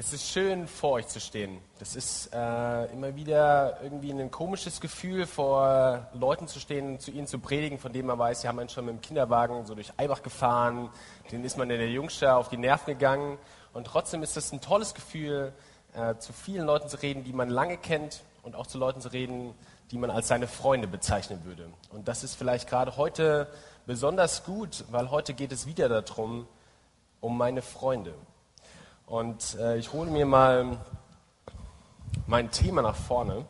Es ist schön, vor euch zu stehen. Das ist äh, immer wieder irgendwie ein komisches Gefühl, vor Leuten zu stehen, zu ihnen zu predigen, von denen man weiß, sie haben einen schon mit dem Kinderwagen so durch Eibach gefahren, denen ist man in der Jungschar auf die Nerven gegangen. Und trotzdem ist es ein tolles Gefühl, äh, zu vielen Leuten zu reden, die man lange kennt und auch zu Leuten zu reden, die man als seine Freunde bezeichnen würde. Und das ist vielleicht gerade heute besonders gut, weil heute geht es wieder darum, um meine Freunde. Und äh, ich hole mir mal mein Thema nach vorne.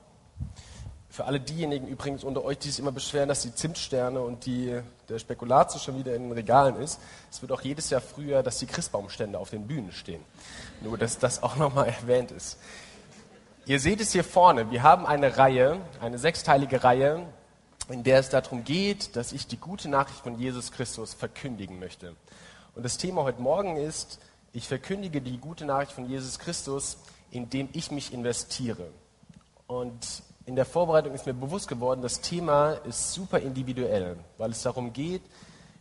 Für alle diejenigen übrigens unter euch, die sich immer beschweren, dass die Zimtsterne und die, der Spekulatio schon wieder in den Regalen ist. Es wird auch jedes Jahr früher, dass die Christbaumstände auf den Bühnen stehen. Nur, dass das auch nochmal erwähnt ist. Ihr seht es hier vorne. Wir haben eine Reihe, eine sechsteilige Reihe, in der es darum geht, dass ich die gute Nachricht von Jesus Christus verkündigen möchte. Und das Thema heute Morgen ist, ich verkündige die gute Nachricht von Jesus Christus, indem ich mich investiere. Und in der Vorbereitung ist mir bewusst geworden, das Thema ist super individuell, weil es darum geht,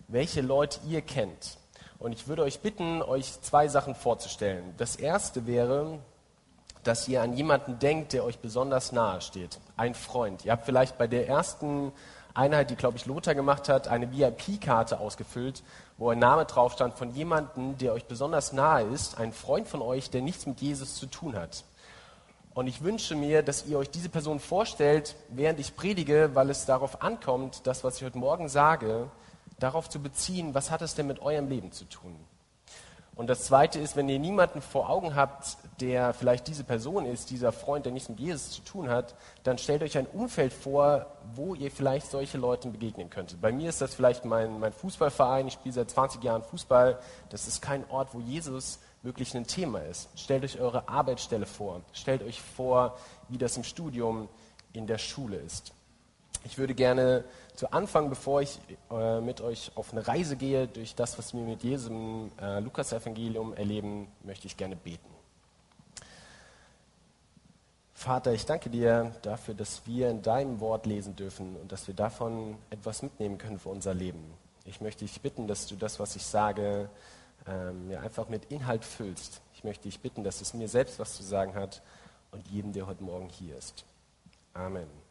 welche Leute ihr kennt. Und ich würde euch bitten, euch zwei Sachen vorzustellen. Das erste wäre, dass ihr an jemanden denkt, der euch besonders nahe steht. Ein Freund. Ihr habt vielleicht bei der ersten Einheit, die, glaube ich, Lothar gemacht hat, eine VIP-Karte ausgefüllt, wo ein Name drauf stand von jemandem, der euch besonders nahe ist, ein Freund von euch, der nichts mit Jesus zu tun hat. Und ich wünsche mir, dass ihr euch diese Person vorstellt, während ich predige, weil es darauf ankommt, das, was ich heute Morgen sage, darauf zu beziehen, was hat es denn mit eurem Leben zu tun? Und das Zweite ist, wenn ihr niemanden vor Augen habt, der vielleicht diese Person ist, dieser Freund, der nichts mit Jesus zu tun hat, dann stellt euch ein Umfeld vor, wo ihr vielleicht solche Leuten begegnen könntet. Bei mir ist das vielleicht mein, mein Fußballverein. Ich spiele seit 20 Jahren Fußball. Das ist kein Ort, wo Jesus wirklich ein Thema ist. Stellt euch eure Arbeitsstelle vor. Stellt euch vor, wie das im Studium in der Schule ist. Ich würde gerne zu Anfang, bevor ich äh, mit euch auf eine Reise gehe durch das, was wir mit im äh, Lukas-Evangelium erleben, möchte ich gerne beten. Vater, ich danke dir dafür, dass wir in deinem Wort lesen dürfen und dass wir davon etwas mitnehmen können für unser Leben. Ich möchte dich bitten, dass du das, was ich sage, ähm, ja, einfach mit Inhalt füllst. Ich möchte dich bitten, dass es mir selbst was zu sagen hat und jedem, der heute Morgen hier ist. Amen.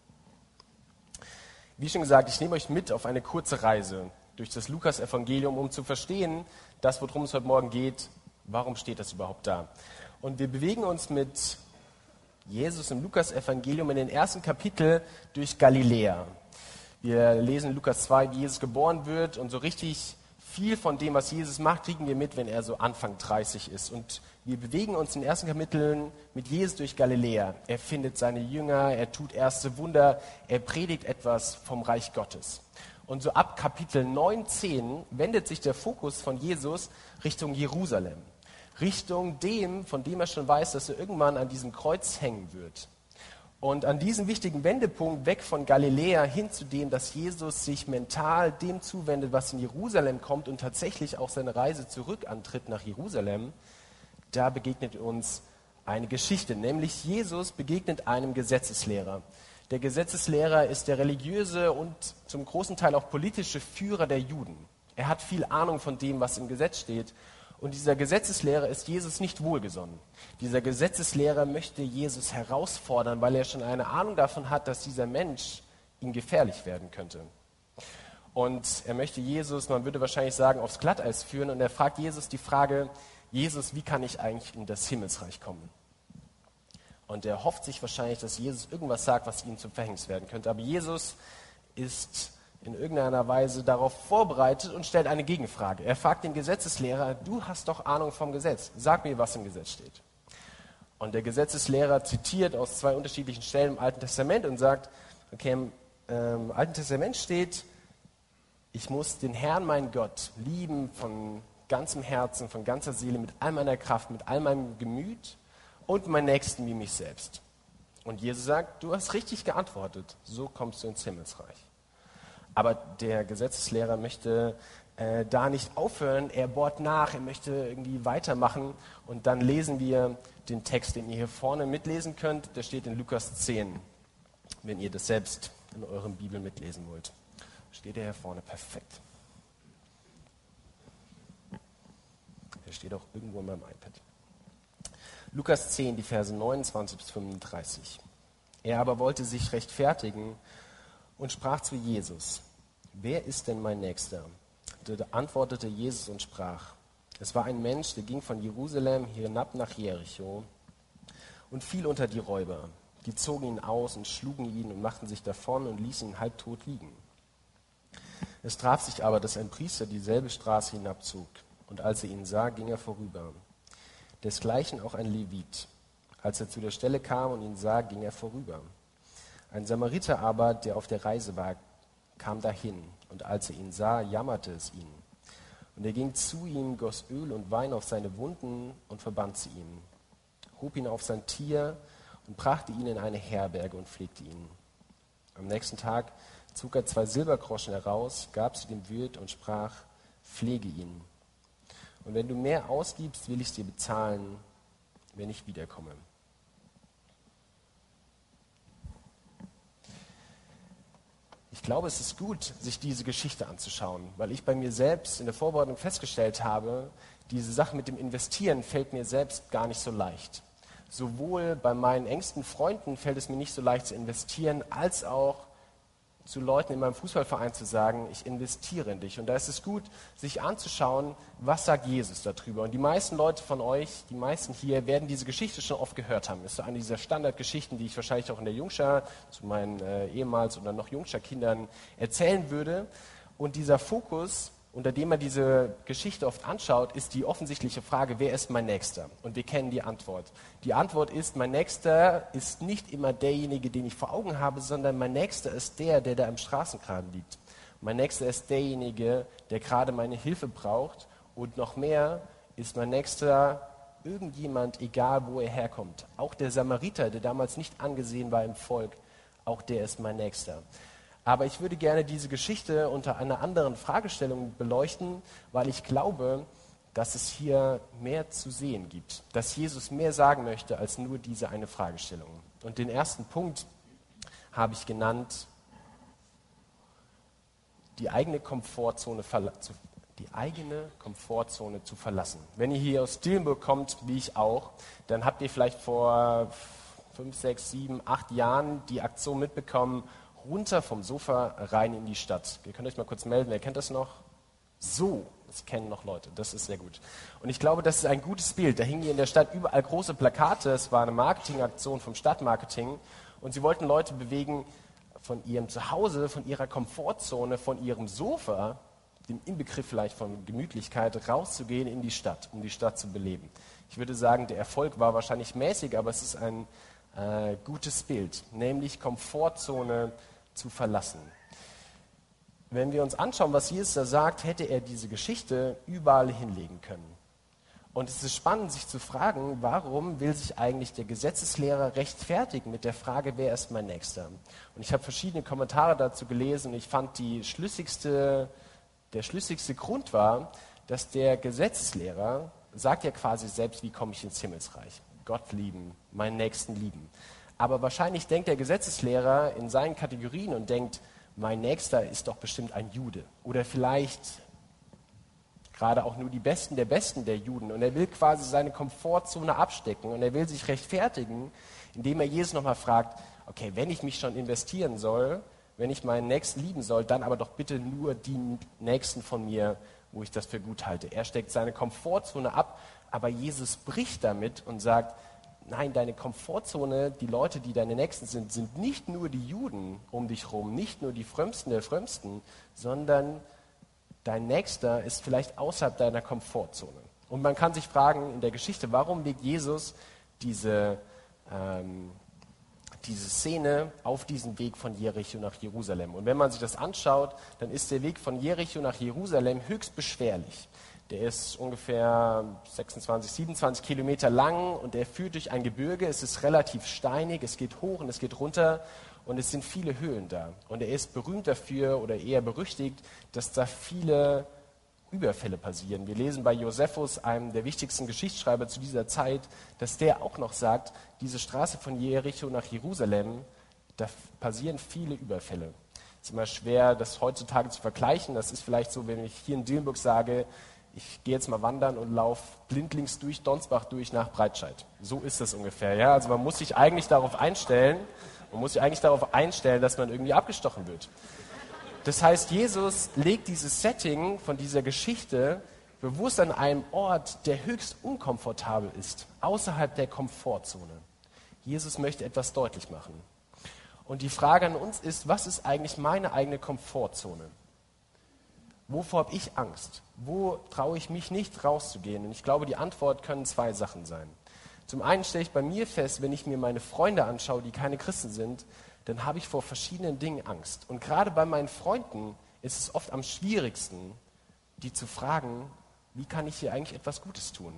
Wie schon gesagt, ich nehme euch mit auf eine kurze Reise durch das Lukas-Evangelium, um zu verstehen, das, worum es heute Morgen geht, warum steht das überhaupt da. Und wir bewegen uns mit Jesus im Lukas-Evangelium in den ersten Kapitel durch Galiläa. Wir lesen Lukas 2, wie Jesus geboren wird und so richtig viel von dem, was Jesus macht, kriegen wir mit, wenn er so Anfang 30 ist. Und wir bewegen uns in den ersten Kapiteln mit Jesus durch Galiläa. Er findet seine Jünger, er tut erste Wunder, er predigt etwas vom Reich Gottes. Und so ab Kapitel 9, 10 wendet sich der Fokus von Jesus Richtung Jerusalem. Richtung dem, von dem er schon weiß, dass er irgendwann an diesem Kreuz hängen wird. Und an diesem wichtigen Wendepunkt weg von Galiläa hin zu dem, dass Jesus sich mental dem zuwendet, was in Jerusalem kommt und tatsächlich auch seine Reise zurück antritt nach Jerusalem, da begegnet uns eine Geschichte, nämlich Jesus begegnet einem Gesetzeslehrer. Der Gesetzeslehrer ist der religiöse und zum großen Teil auch politische Führer der Juden. Er hat viel Ahnung von dem, was im Gesetz steht und dieser Gesetzeslehrer ist Jesus nicht wohlgesonnen. Dieser Gesetzeslehrer möchte Jesus herausfordern, weil er schon eine Ahnung davon hat, dass dieser Mensch ihm gefährlich werden könnte. Und er möchte Jesus, man würde wahrscheinlich sagen, aufs Glatteis führen. Und er fragt Jesus die Frage, Jesus, wie kann ich eigentlich in das Himmelsreich kommen? Und er hofft sich wahrscheinlich, dass Jesus irgendwas sagt, was ihm zum Verhängnis werden könnte. Aber Jesus ist in irgendeiner Weise darauf vorbereitet und stellt eine Gegenfrage. Er fragt den Gesetzeslehrer, du hast doch Ahnung vom Gesetz, sag mir, was im Gesetz steht. Und der Gesetzeslehrer zitiert aus zwei unterschiedlichen Stellen im Alten Testament und sagt, okay, im ähm, Alten Testament steht, ich muss den Herrn, meinen Gott, lieben von ganzem Herzen, von ganzer Seele, mit all meiner Kraft, mit all meinem Gemüt und meinen Nächsten wie mich selbst. Und Jesus sagt, du hast richtig geantwortet, so kommst du ins Himmelsreich. Aber der Gesetzeslehrer möchte äh, da nicht aufhören, er bohrt nach, er möchte irgendwie weitermachen. Und dann lesen wir den Text, den ihr hier vorne mitlesen könnt. Der steht in Lukas 10, wenn ihr das selbst in eurem Bibel mitlesen wollt. Steht er hier vorne perfekt. Der steht auch irgendwo in meinem iPad. Lukas 10, die Verse 29 bis 35. Er aber wollte sich rechtfertigen und sprach zu Jesus, wer ist denn mein Nächster? Da antwortete Jesus und sprach, es war ein Mensch, der ging von Jerusalem hinab nach Jericho und fiel unter die Räuber. Die zogen ihn aus und schlugen ihn und machten sich davon und ließen ihn halbtot liegen. Es traf sich aber, dass ein Priester dieselbe Straße hinabzog, und als er ihn sah, ging er vorüber. Desgleichen auch ein Levit. Als er zu der Stelle kam und ihn sah, ging er vorüber. Ein Samariter aber, der auf der Reise war, kam dahin, und als er ihn sah, jammerte es ihn. Und er ging zu ihm, goss Öl und Wein auf seine Wunden und verband sie ihm, hob ihn auf sein Tier und brachte ihn in eine Herberge und pflegte ihn. Am nächsten Tag zog er zwei Silbergroschen heraus, gab sie dem Wirt und sprach, pflege ihn. Und wenn du mehr ausgibst, will ich dir bezahlen, wenn ich wiederkomme. Ich glaube, es ist gut, sich diese Geschichte anzuschauen, weil ich bei mir selbst in der Vorbereitung festgestellt habe, diese Sache mit dem Investieren fällt mir selbst gar nicht so leicht. Sowohl bei meinen engsten Freunden fällt es mir nicht so leicht zu investieren, als auch zu Leuten in meinem Fußballverein zu sagen, ich investiere in dich. Und da ist es gut, sich anzuschauen, was sagt Jesus darüber. Und die meisten Leute von euch, die meisten hier, werden diese Geschichte schon oft gehört haben. Das ist so eine dieser Standardgeschichten, die ich wahrscheinlich auch in der Jungschar zu meinen äh, ehemals oder noch Jungschar Kindern erzählen würde. Und dieser Fokus unter dem man diese Geschichte oft anschaut, ist die offensichtliche Frage, wer ist mein Nächster? Und wir kennen die Antwort. Die Antwort ist, mein Nächster ist nicht immer derjenige, den ich vor Augen habe, sondern mein Nächster ist der, der da im Straßengraben liegt. Mein Nächster ist derjenige, der gerade meine Hilfe braucht. Und noch mehr ist mein Nächster irgendjemand, egal wo er herkommt. Auch der Samariter, der damals nicht angesehen war im Volk, auch der ist mein Nächster. Aber ich würde gerne diese Geschichte unter einer anderen Fragestellung beleuchten, weil ich glaube, dass es hier mehr zu sehen gibt, dass Jesus mehr sagen möchte als nur diese eine Fragestellung. Und den ersten Punkt habe ich genannt, die eigene Komfortzone, die eigene Komfortzone zu verlassen. Wenn ihr hier aus Dillenburg kommt, wie ich auch, dann habt ihr vielleicht vor fünf, sechs, sieben, acht Jahren die Aktion mitbekommen, runter vom Sofa rein in die Stadt. Ihr könnt euch mal kurz melden, wer kennt das noch? So, das kennen noch Leute, das ist sehr gut. Und ich glaube, das ist ein gutes Bild. Da hingen hier in der Stadt überall große Plakate, es war eine Marketingaktion vom Stadtmarketing und sie wollten Leute bewegen, von ihrem Zuhause, von ihrer Komfortzone, von ihrem Sofa, dem Inbegriff vielleicht von Gemütlichkeit, rauszugehen in die Stadt, um die Stadt zu beleben. Ich würde sagen, der Erfolg war wahrscheinlich mäßig, aber es ist ein äh, gutes Bild, nämlich Komfortzone zu verlassen. Wenn wir uns anschauen, was Jesus da sagt, hätte er diese Geschichte überall hinlegen können. Und es ist spannend, sich zu fragen, warum will sich eigentlich der Gesetzeslehrer rechtfertigen mit der Frage, wer ist mein Nächster? Und ich habe verschiedene Kommentare dazu gelesen und ich fand, schlüssigste, der schlüssigste Grund war, dass der Gesetzeslehrer sagt ja quasi selbst, wie komme ich ins Himmelsreich? Gott lieben, meinen Nächsten lieben. Aber wahrscheinlich denkt der Gesetzeslehrer in seinen Kategorien und denkt, mein Nächster ist doch bestimmt ein Jude. Oder vielleicht gerade auch nur die Besten der Besten der Juden. Und er will quasi seine Komfortzone abstecken und er will sich rechtfertigen, indem er Jesus nochmal fragt, okay, wenn ich mich schon investieren soll, wenn ich meinen Nächsten lieben soll, dann aber doch bitte nur die Nächsten von mir, wo ich das für gut halte. Er steckt seine Komfortzone ab, aber Jesus bricht damit und sagt, Nein, deine Komfortzone, die Leute, die deine Nächsten sind, sind nicht nur die Juden um dich herum, nicht nur die Frömmsten der Frömmsten, sondern dein Nächster ist vielleicht außerhalb deiner Komfortzone. Und man kann sich fragen in der Geschichte, warum legt Jesus diese, ähm, diese Szene auf diesen Weg von Jericho nach Jerusalem? Und wenn man sich das anschaut, dann ist der Weg von Jericho nach Jerusalem höchst beschwerlich. Der ist ungefähr 26, 27 Kilometer lang und der führt durch ein Gebirge. Es ist relativ steinig, es geht hoch und es geht runter und es sind viele Höhlen da. Und er ist berühmt dafür oder eher berüchtigt, dass da viele Überfälle passieren. Wir lesen bei Josephus, einem der wichtigsten Geschichtsschreiber zu dieser Zeit, dass der auch noch sagt, diese Straße von Jericho nach Jerusalem, da passieren viele Überfälle. Es ist immer schwer, das heutzutage zu vergleichen. Das ist vielleicht so, wenn ich hier in Dillenburg sage, ich gehe jetzt mal wandern und laufe blindlings durch Donsbach durch nach Breitscheid. So ist das ungefähr. Ja? Also man muss sich eigentlich darauf einstellen, man muss sich eigentlich darauf einstellen, dass man irgendwie abgestochen wird. Das heißt, Jesus legt dieses Setting von dieser Geschichte bewusst an einem Ort, der höchst unkomfortabel ist, außerhalb der Komfortzone. Jesus möchte etwas deutlich machen. Und die Frage an uns ist, was ist eigentlich meine eigene Komfortzone? Wovor habe ich Angst? Wo traue ich mich nicht rauszugehen? Und ich glaube, die Antwort können zwei Sachen sein. Zum einen stelle ich bei mir fest, wenn ich mir meine Freunde anschaue, die keine Christen sind, dann habe ich vor verschiedenen Dingen Angst. Und gerade bei meinen Freunden ist es oft am schwierigsten, die zu fragen, wie kann ich hier eigentlich etwas Gutes tun?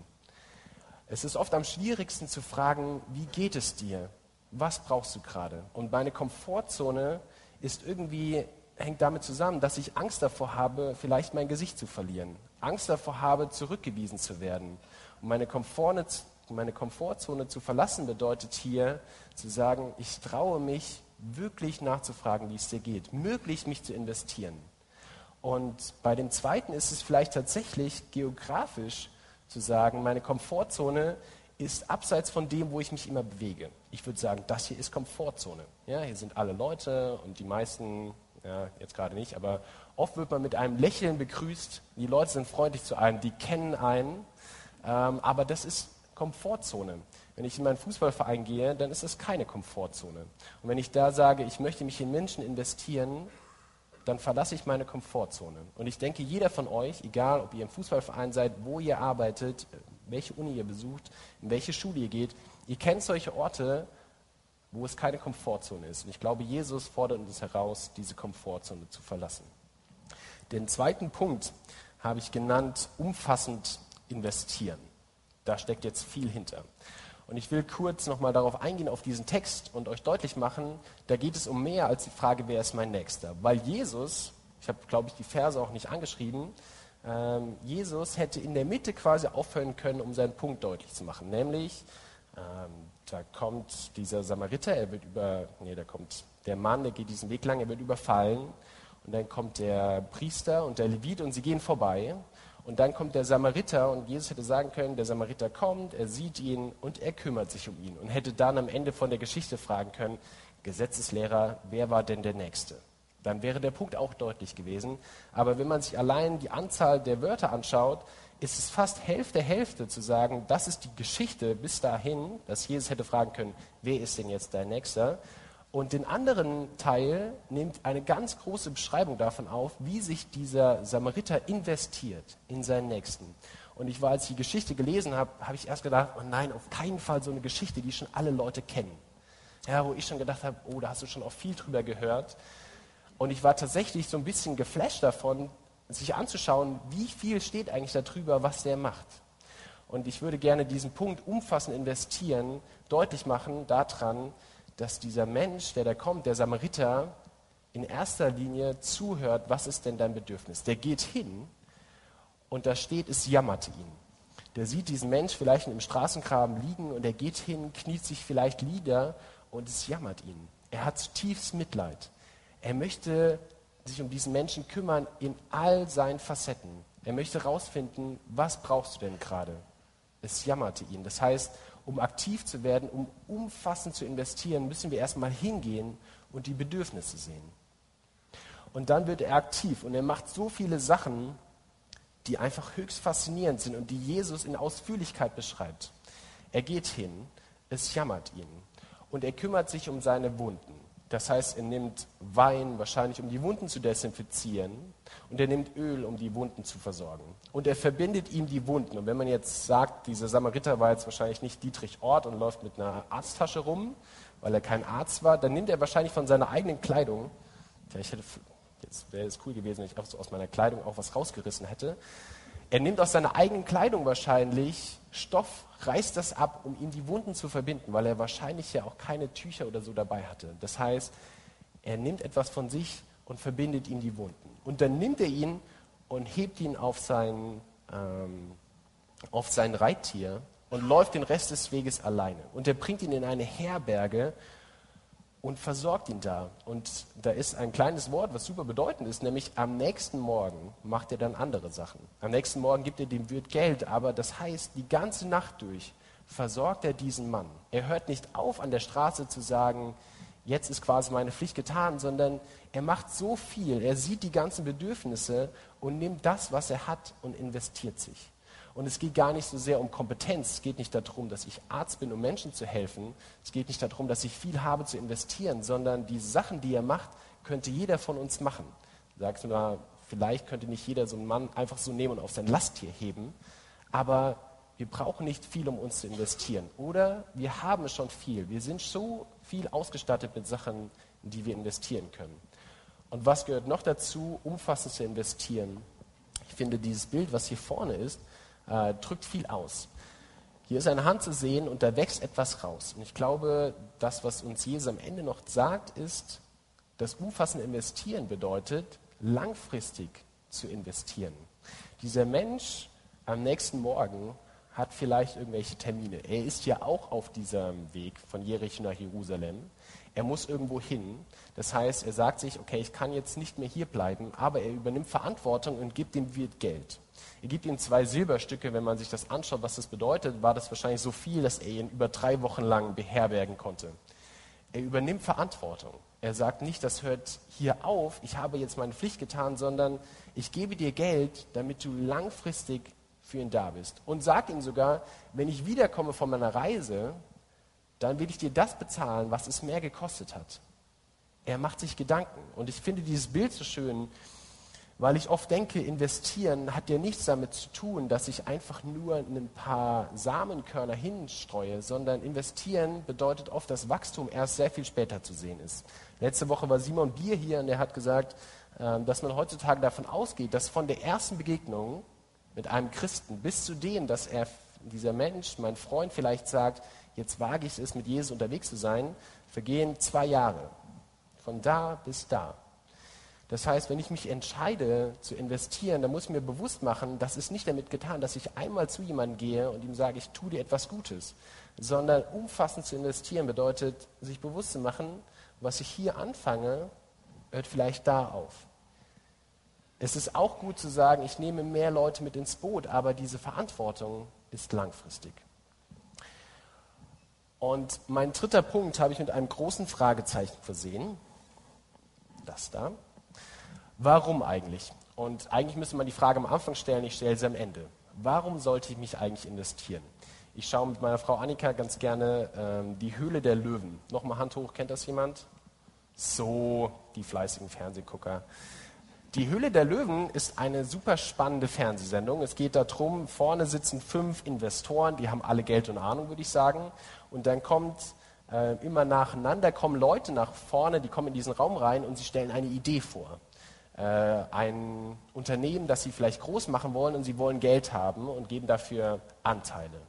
Es ist oft am schwierigsten zu fragen, wie geht es dir? Was brauchst du gerade? Und meine Komfortzone ist irgendwie, hängt damit zusammen, dass ich Angst davor habe, vielleicht mein Gesicht zu verlieren. Angst davor habe, zurückgewiesen zu werden. Und meine, Komfort, meine Komfortzone zu verlassen bedeutet hier zu sagen, ich traue mich wirklich nachzufragen, wie es dir geht, möglichst mich zu investieren. Und bei dem zweiten ist es vielleicht tatsächlich geografisch zu sagen, meine Komfortzone ist abseits von dem, wo ich mich immer bewege. Ich würde sagen, das hier ist Komfortzone. Ja, hier sind alle Leute und die meisten, ja, jetzt gerade nicht, aber oft wird man mit einem Lächeln begrüßt. Die Leute sind freundlich zu einem, die kennen einen. Ähm, aber das ist Komfortzone. Wenn ich in meinen Fußballverein gehe, dann ist das keine Komfortzone. Und wenn ich da sage, ich möchte mich in Menschen investieren, dann verlasse ich meine Komfortzone. Und ich denke, jeder von euch, egal ob ihr im Fußballverein seid, wo ihr arbeitet, welche Uni ihr besucht, in welche Schule ihr geht, ihr kennt solche Orte, wo es keine Komfortzone ist. Und ich glaube, Jesus fordert uns heraus, diese Komfortzone zu verlassen. Den zweiten Punkt habe ich genannt, umfassend investieren. Da steckt jetzt viel hinter. Und ich will kurz nochmal darauf eingehen, auf diesen Text und euch deutlich machen, da geht es um mehr als die Frage, wer ist mein Nächster. Weil Jesus, ich habe, glaube ich, die Verse auch nicht angeschrieben, ähm, Jesus hätte in der Mitte quasi aufhören können, um seinen Punkt deutlich zu machen. Nämlich, ähm, da kommt dieser Samariter, er wird über, nee, da kommt der Mann, der geht diesen Weg lang, er wird überfallen. Und dann kommt der Priester und der Levit und sie gehen vorbei. Und dann kommt der Samariter und Jesus hätte sagen können, der Samariter kommt, er sieht ihn und er kümmert sich um ihn und hätte dann am Ende von der Geschichte fragen können, Gesetzeslehrer, wer war denn der Nächste? Dann wäre der Punkt auch deutlich gewesen. Aber wenn man sich allein die Anzahl der Wörter anschaut, ist es fast Hälfte Hälfte zu sagen, das ist die Geschichte bis dahin, dass Jesus hätte fragen können, wer ist denn jetzt dein Nächster? Und den anderen Teil nimmt eine ganz große Beschreibung davon auf, wie sich dieser Samariter investiert in seinen Nächsten. Und ich war, als ich die Geschichte gelesen habe, habe ich erst gedacht, oh nein, auf keinen Fall so eine Geschichte, die schon alle Leute kennen. Ja, wo ich schon gedacht habe, oh, da hast du schon auch viel drüber gehört. Und ich war tatsächlich so ein bisschen geflasht davon, sich anzuschauen, wie viel steht eigentlich darüber, was der macht. Und ich würde gerne diesen Punkt umfassend investieren, deutlich machen daran, dass dieser Mensch, der da kommt, der Samariter, in erster Linie zuhört, was ist denn dein Bedürfnis? Der geht hin und da steht, es jammerte ihn. Der sieht diesen Mensch vielleicht im Straßengraben liegen und er geht hin, kniet sich vielleicht nieder und es jammert ihn. Er hat zutiefst Mitleid. Er möchte sich um diesen Menschen kümmern in all seinen Facetten. Er möchte herausfinden, was brauchst du denn gerade? Es jammerte ihn. Das heißt, um aktiv zu werden, um umfassend zu investieren, müssen wir erstmal hingehen und die Bedürfnisse sehen. Und dann wird er aktiv und er macht so viele Sachen, die einfach höchst faszinierend sind und die Jesus in Ausführlichkeit beschreibt. Er geht hin, es jammert ihn und er kümmert sich um seine Wunden. Das heißt, er nimmt Wein, wahrscheinlich um die Wunden zu desinfizieren, und er nimmt Öl, um die Wunden zu versorgen. Und er verbindet ihm die Wunden. Und wenn man jetzt sagt, dieser Samariter war jetzt wahrscheinlich nicht Dietrich Ort und läuft mit einer Arzttasche rum, weil er kein Arzt war, dann nimmt er wahrscheinlich von seiner eigenen Kleidung, vielleicht hätte, jetzt wäre es cool gewesen, wenn ich aus meiner Kleidung auch was rausgerissen hätte, er nimmt aus seiner eigenen Kleidung wahrscheinlich Stoff, reißt das ab, um ihm die Wunden zu verbinden, weil er wahrscheinlich ja auch keine Tücher oder so dabei hatte. Das heißt, er nimmt etwas von sich und verbindet ihm die Wunden. Und dann nimmt er ihn und hebt ihn auf sein, ähm, auf sein Reittier und läuft den Rest des Weges alleine. Und er bringt ihn in eine Herberge und versorgt ihn da. Und da ist ein kleines Wort, was super bedeutend ist, nämlich am nächsten Morgen macht er dann andere Sachen. Am nächsten Morgen gibt er dem Wirt Geld, aber das heißt, die ganze Nacht durch versorgt er diesen Mann. Er hört nicht auf, an der Straße zu sagen, jetzt ist quasi meine Pflicht getan, sondern er macht so viel, er sieht die ganzen Bedürfnisse und nimmt das, was er hat und investiert sich. Und es geht gar nicht so sehr um Kompetenz. Es geht nicht darum, dass ich Arzt bin, um Menschen zu helfen. Es geht nicht darum, dass ich viel habe zu investieren, sondern die Sachen, die er macht, könnte jeder von uns machen. Sagst du mal, vielleicht könnte nicht jeder so einen Mann einfach so nehmen und auf sein Lasttier heben. Aber wir brauchen nicht viel, um uns zu investieren. Oder wir haben schon viel. Wir sind so viel ausgestattet mit Sachen, in die wir investieren können. Und was gehört noch dazu, umfassend zu investieren? Ich finde, dieses Bild, was hier vorne ist, äh, drückt viel aus. Hier ist eine Hand zu sehen und da wächst etwas raus. Und ich glaube, das, was uns Jesus am Ende noch sagt, ist, dass umfassend investieren bedeutet, langfristig zu investieren. Dieser Mensch am nächsten Morgen hat vielleicht irgendwelche Termine. Er ist ja auch auf diesem Weg von Jericho nach Jerusalem. Er muss irgendwo hin. Das heißt, er sagt sich, okay, ich kann jetzt nicht mehr hier bleiben, aber er übernimmt Verantwortung und gibt dem Wirt Geld. Er gibt ihm zwei Silberstücke. Wenn man sich das anschaut, was das bedeutet, war das wahrscheinlich so viel, dass er ihn über drei Wochen lang beherbergen konnte. Er übernimmt Verantwortung. Er sagt nicht, das hört hier auf, ich habe jetzt meine Pflicht getan, sondern ich gebe dir Geld, damit du langfristig für ihn da bist. Und sagt ihm sogar, wenn ich wiederkomme von meiner Reise, dann will ich dir das bezahlen, was es mehr gekostet hat. Er macht sich Gedanken. Und ich finde dieses Bild so schön, weil ich oft denke, investieren hat ja nichts damit zu tun, dass ich einfach nur ein paar Samenkörner hinstreue, sondern investieren bedeutet oft, dass Wachstum erst sehr viel später zu sehen ist. Letzte Woche war Simon Bier hier und er hat gesagt, ähm, dass man heutzutage davon ausgeht, dass von der ersten Begegnung mit einem Christen bis zu dem, dass er, dieser Mensch, mein Freund vielleicht sagt, jetzt wage ich es, mit Jesus unterwegs zu sein, vergehen zwei Jahre. Von da bis da. Das heißt, wenn ich mich entscheide zu investieren, dann muss ich mir bewusst machen, das ist nicht damit getan, dass ich einmal zu jemandem gehe und ihm sage, ich tue dir etwas Gutes, sondern umfassend zu investieren bedeutet, sich bewusst zu machen, was ich hier anfange, hört vielleicht da auf. Es ist auch gut zu sagen, ich nehme mehr Leute mit ins Boot, aber diese Verantwortung ist langfristig. Und mein dritter Punkt habe ich mit einem großen Fragezeichen versehen. Das da. Warum eigentlich? Und eigentlich müsste man die Frage am Anfang stellen, ich stelle sie am Ende. Warum sollte ich mich eigentlich investieren? Ich schaue mit meiner Frau Annika ganz gerne ähm, die Höhle der Löwen. Nochmal Hand hoch, kennt das jemand? So, die fleißigen Fernsehgucker. Die Höhle der Löwen ist eine super spannende Fernsehsendung. Es geht darum, vorne sitzen fünf Investoren, die haben alle Geld und Ahnung, würde ich sagen. Und dann kommt äh, immer nacheinander, kommen Leute nach vorne, die kommen in diesen Raum rein und sie stellen eine Idee vor. Äh, ein Unternehmen, das sie vielleicht groß machen wollen und sie wollen Geld haben und geben dafür Anteile.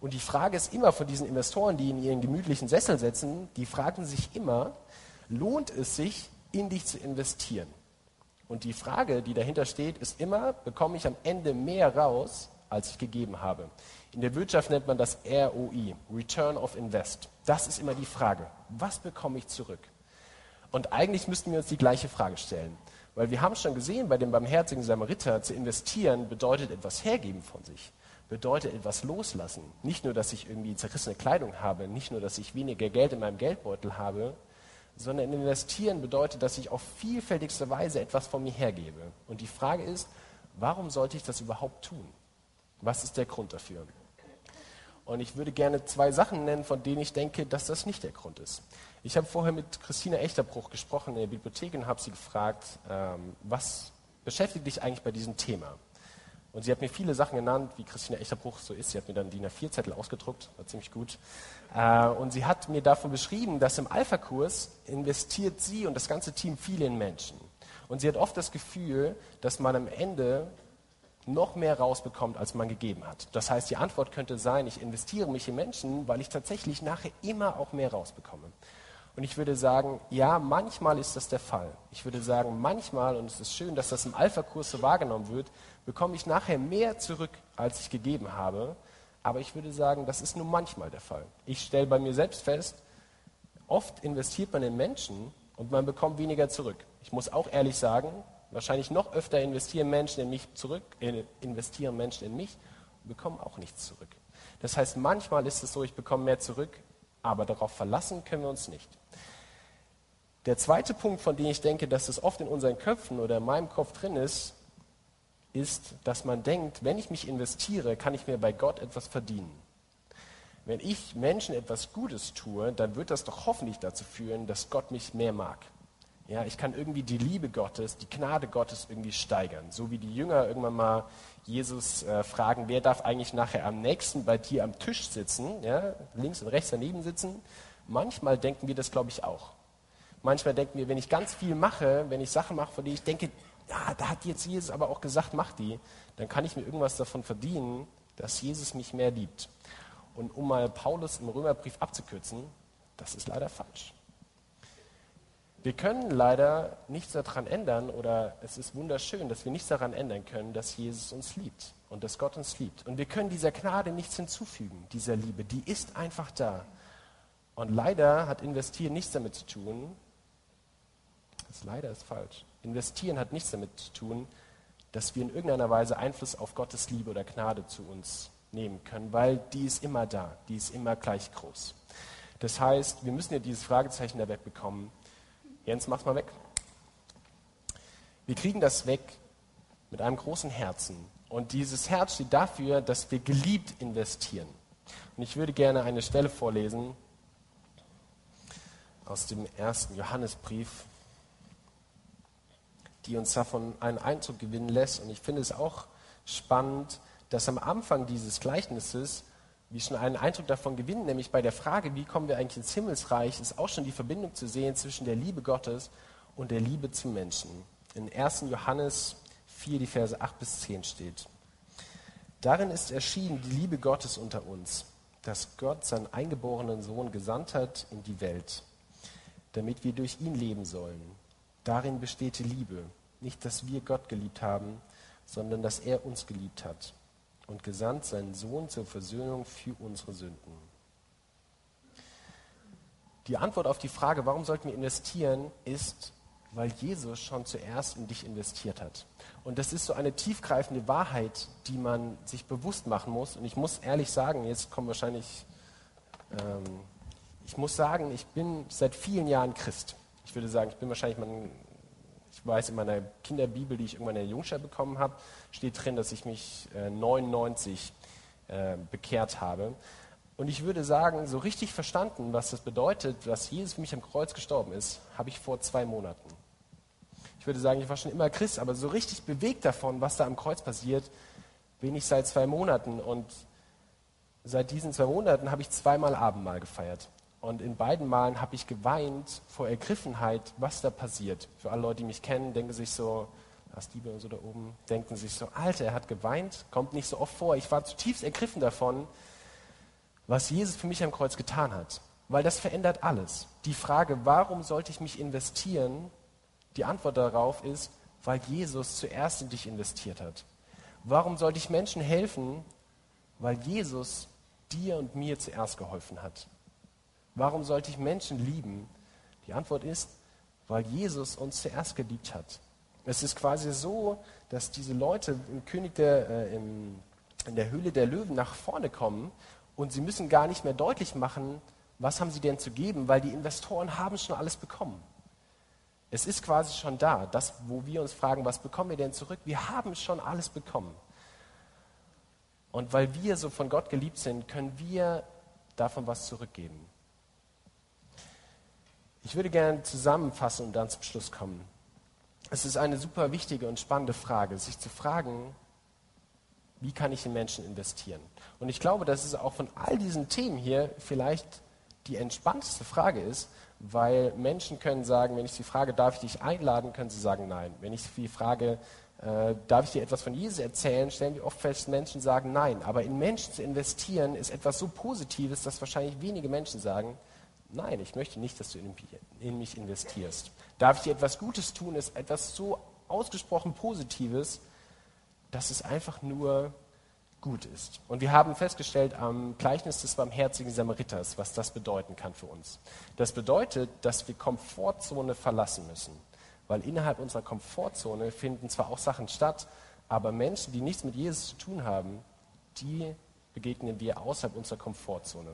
Und die Frage ist immer von diesen Investoren, die in ihren gemütlichen Sessel sitzen, die fragen sich immer, lohnt es sich, in dich zu investieren? Und die Frage, die dahinter steht, ist immer, bekomme ich am Ende mehr raus, als ich gegeben habe? In der Wirtschaft nennt man das ROI, Return of Invest. Das ist immer die Frage, was bekomme ich zurück? Und eigentlich müssten wir uns die gleiche Frage stellen. Weil wir haben schon gesehen, bei dem barmherzigen Samariter zu investieren bedeutet etwas hergeben von sich, bedeutet etwas loslassen. Nicht nur, dass ich irgendwie zerrissene Kleidung habe, nicht nur, dass ich weniger Geld in meinem Geldbeutel habe, sondern investieren bedeutet, dass ich auf vielfältigste Weise etwas von mir hergebe. Und die Frage ist, warum sollte ich das überhaupt tun? Was ist der Grund dafür? Und ich würde gerne zwei Sachen nennen, von denen ich denke, dass das nicht der Grund ist. Ich habe vorher mit Christina Echterbruch gesprochen in der Bibliothek und habe sie gefragt, ähm, was beschäftigt dich eigentlich bei diesem Thema? Und sie hat mir viele Sachen genannt, wie Christina Echterbruch so ist. Sie hat mir dann DIN A4-Zettel ausgedruckt, war ziemlich gut. Äh, und sie hat mir davon beschrieben, dass im Alpha-Kurs investiert sie und das ganze Team viel in Menschen. Und sie hat oft das Gefühl, dass man am Ende noch mehr rausbekommt, als man gegeben hat. Das heißt, die Antwort könnte sein, ich investiere mich in Menschen, weil ich tatsächlich nachher immer auch mehr rausbekomme. Und ich würde sagen, ja, manchmal ist das der Fall. Ich würde sagen, manchmal, und es ist schön, dass das im Alpha-Kurs so wahrgenommen wird, bekomme ich nachher mehr zurück, als ich gegeben habe. Aber ich würde sagen, das ist nur manchmal der Fall. Ich stelle bei mir selbst fest, oft investiert man in Menschen und man bekommt weniger zurück. Ich muss auch ehrlich sagen, wahrscheinlich noch öfter investieren Menschen in mich zurück, investieren Menschen in mich und bekommen auch nichts zurück. Das heißt, manchmal ist es so, ich bekomme mehr zurück, aber darauf verlassen können wir uns nicht. Der zweite Punkt, von dem ich denke, dass es oft in unseren Köpfen oder in meinem Kopf drin ist, ist, dass man denkt, wenn ich mich investiere, kann ich mir bei Gott etwas verdienen. Wenn ich Menschen etwas Gutes tue, dann wird das doch hoffentlich dazu führen, dass Gott mich mehr mag. Ja, ich kann irgendwie die Liebe Gottes, die Gnade Gottes irgendwie steigern. So wie die Jünger irgendwann mal Jesus äh, fragen, wer darf eigentlich nachher am nächsten bei dir am Tisch sitzen, ja, links und rechts daneben sitzen. Manchmal denken wir das, glaube ich, auch. Manchmal denken wir, wenn ich ganz viel mache, wenn ich Sachen mache, von denen ich denke, ja, da hat jetzt Jesus aber auch gesagt, mach die, dann kann ich mir irgendwas davon verdienen, dass Jesus mich mehr liebt. Und um mal Paulus im Römerbrief abzukürzen, das ist leider falsch. Wir können leider nichts daran ändern oder es ist wunderschön, dass wir nichts daran ändern können, dass Jesus uns liebt und dass Gott uns liebt. Und wir können dieser Gnade nichts hinzufügen, dieser Liebe, die ist einfach da. Und leider hat Investieren nichts damit zu tun, das leider ist falsch. Investieren hat nichts damit zu tun, dass wir in irgendeiner Weise Einfluss auf Gottes Liebe oder Gnade zu uns nehmen können, weil die ist immer da, die ist immer gleich groß. Das heißt, wir müssen ja dieses Fragezeichen da wegbekommen, Jens, mach's mal weg. Wir kriegen das weg mit einem großen Herzen. Und dieses Herz steht dafür, dass wir geliebt investieren. Und ich würde gerne eine Stelle vorlesen aus dem ersten Johannesbrief, die uns davon einen Eindruck gewinnen lässt. Und ich finde es auch spannend, dass am Anfang dieses Gleichnisses wir schon einen Eindruck davon gewinnen, nämlich bei der Frage, wie kommen wir eigentlich ins Himmelsreich, ist auch schon die Verbindung zu sehen zwischen der Liebe Gottes und der Liebe zum Menschen. In 1. Johannes 4, die Verse 8 bis 10 steht. Darin ist erschienen die Liebe Gottes unter uns, dass Gott seinen eingeborenen Sohn gesandt hat in die Welt, damit wir durch ihn leben sollen. Darin besteht die Liebe, nicht dass wir Gott geliebt haben, sondern dass er uns geliebt hat und gesandt seinen Sohn zur Versöhnung für unsere Sünden. Die Antwort auf die Frage, warum sollten wir investieren, ist, weil Jesus schon zuerst in dich investiert hat. Und das ist so eine tiefgreifende Wahrheit, die man sich bewusst machen muss. Und ich muss ehrlich sagen, jetzt kommt wahrscheinlich, ähm, ich muss sagen, ich bin seit vielen Jahren Christ. Ich würde sagen, ich bin wahrscheinlich mein ich weiß, in meiner Kinderbibel, die ich irgendwann in der Jungschar bekommen habe, steht drin, dass ich mich äh, 99 äh, bekehrt habe. Und ich würde sagen, so richtig verstanden, was das bedeutet, dass Jesus für mich am Kreuz gestorben ist, habe ich vor zwei Monaten. Ich würde sagen, ich war schon immer Christ, aber so richtig bewegt davon, was da am Kreuz passiert, bin ich seit zwei Monaten. Und seit diesen zwei Monaten habe ich zweimal Abendmahl gefeiert. Und in beiden Malen habe ich geweint vor Ergriffenheit, was da passiert. Für alle Leute, die mich kennen, denken sich so, Liebe und so da oben, denken sich so, Alter, er hat geweint, kommt nicht so oft vor. Ich war zutiefst ergriffen davon, was Jesus für mich am Kreuz getan hat. Weil das verändert alles. Die Frage, warum sollte ich mich investieren, die Antwort darauf ist, weil Jesus zuerst in dich investiert hat. Warum sollte ich Menschen helfen? Weil Jesus dir und mir zuerst geholfen hat. Warum sollte ich Menschen lieben? Die Antwort ist, weil Jesus uns zuerst geliebt hat. Es ist quasi so, dass diese Leute im König der, äh, im, in der Höhle der Löwen nach vorne kommen und sie müssen gar nicht mehr deutlich machen, was haben sie denn zu geben, weil die Investoren haben schon alles bekommen. Es ist quasi schon da, das, wo wir uns fragen, was bekommen wir denn zurück? Wir haben schon alles bekommen. Und weil wir so von Gott geliebt sind, können wir davon was zurückgeben. Ich würde gerne zusammenfassen und dann zum Schluss kommen. Es ist eine super wichtige und spannende Frage, sich zu fragen, wie kann ich in Menschen investieren? Und ich glaube, dass es auch von all diesen Themen hier vielleicht die entspannteste Frage ist, weil Menschen können sagen, wenn ich sie frage, darf ich dich einladen, können sie sagen nein. Wenn ich sie frage, äh, darf ich dir etwas von Jesus erzählen, stellen wir oft fest, Menschen sagen nein. Aber in Menschen zu investieren ist etwas so Positives, dass wahrscheinlich wenige Menschen sagen, Nein, ich möchte nicht, dass du in mich investierst. Darf ich dir etwas Gutes tun, ist etwas so ausgesprochen Positives, dass es einfach nur gut ist. Und wir haben festgestellt am Gleichnis des barmherzigen Samariters, was das bedeuten kann für uns. Das bedeutet, dass wir Komfortzone verlassen müssen. Weil innerhalb unserer Komfortzone finden zwar auch Sachen statt, aber Menschen, die nichts mit Jesus zu tun haben, die begegnen wir außerhalb unserer Komfortzone.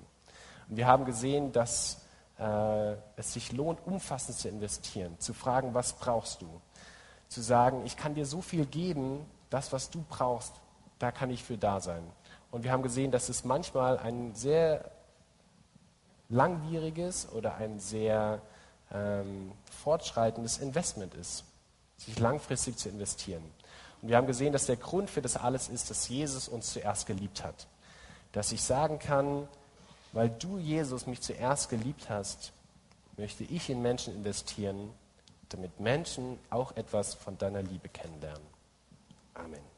Und wir haben gesehen, dass äh, es sich lohnt, umfassend zu investieren, zu fragen, was brauchst du? Zu sagen, ich kann dir so viel geben, das, was du brauchst, da kann ich für da sein. Und wir haben gesehen, dass es manchmal ein sehr langwieriges oder ein sehr ähm, fortschreitendes Investment ist, sich langfristig zu investieren. Und wir haben gesehen, dass der Grund für das alles ist, dass Jesus uns zuerst geliebt hat. Dass ich sagen kann, weil du, Jesus, mich zuerst geliebt hast, möchte ich in Menschen investieren, damit Menschen auch etwas von deiner Liebe kennenlernen. Amen.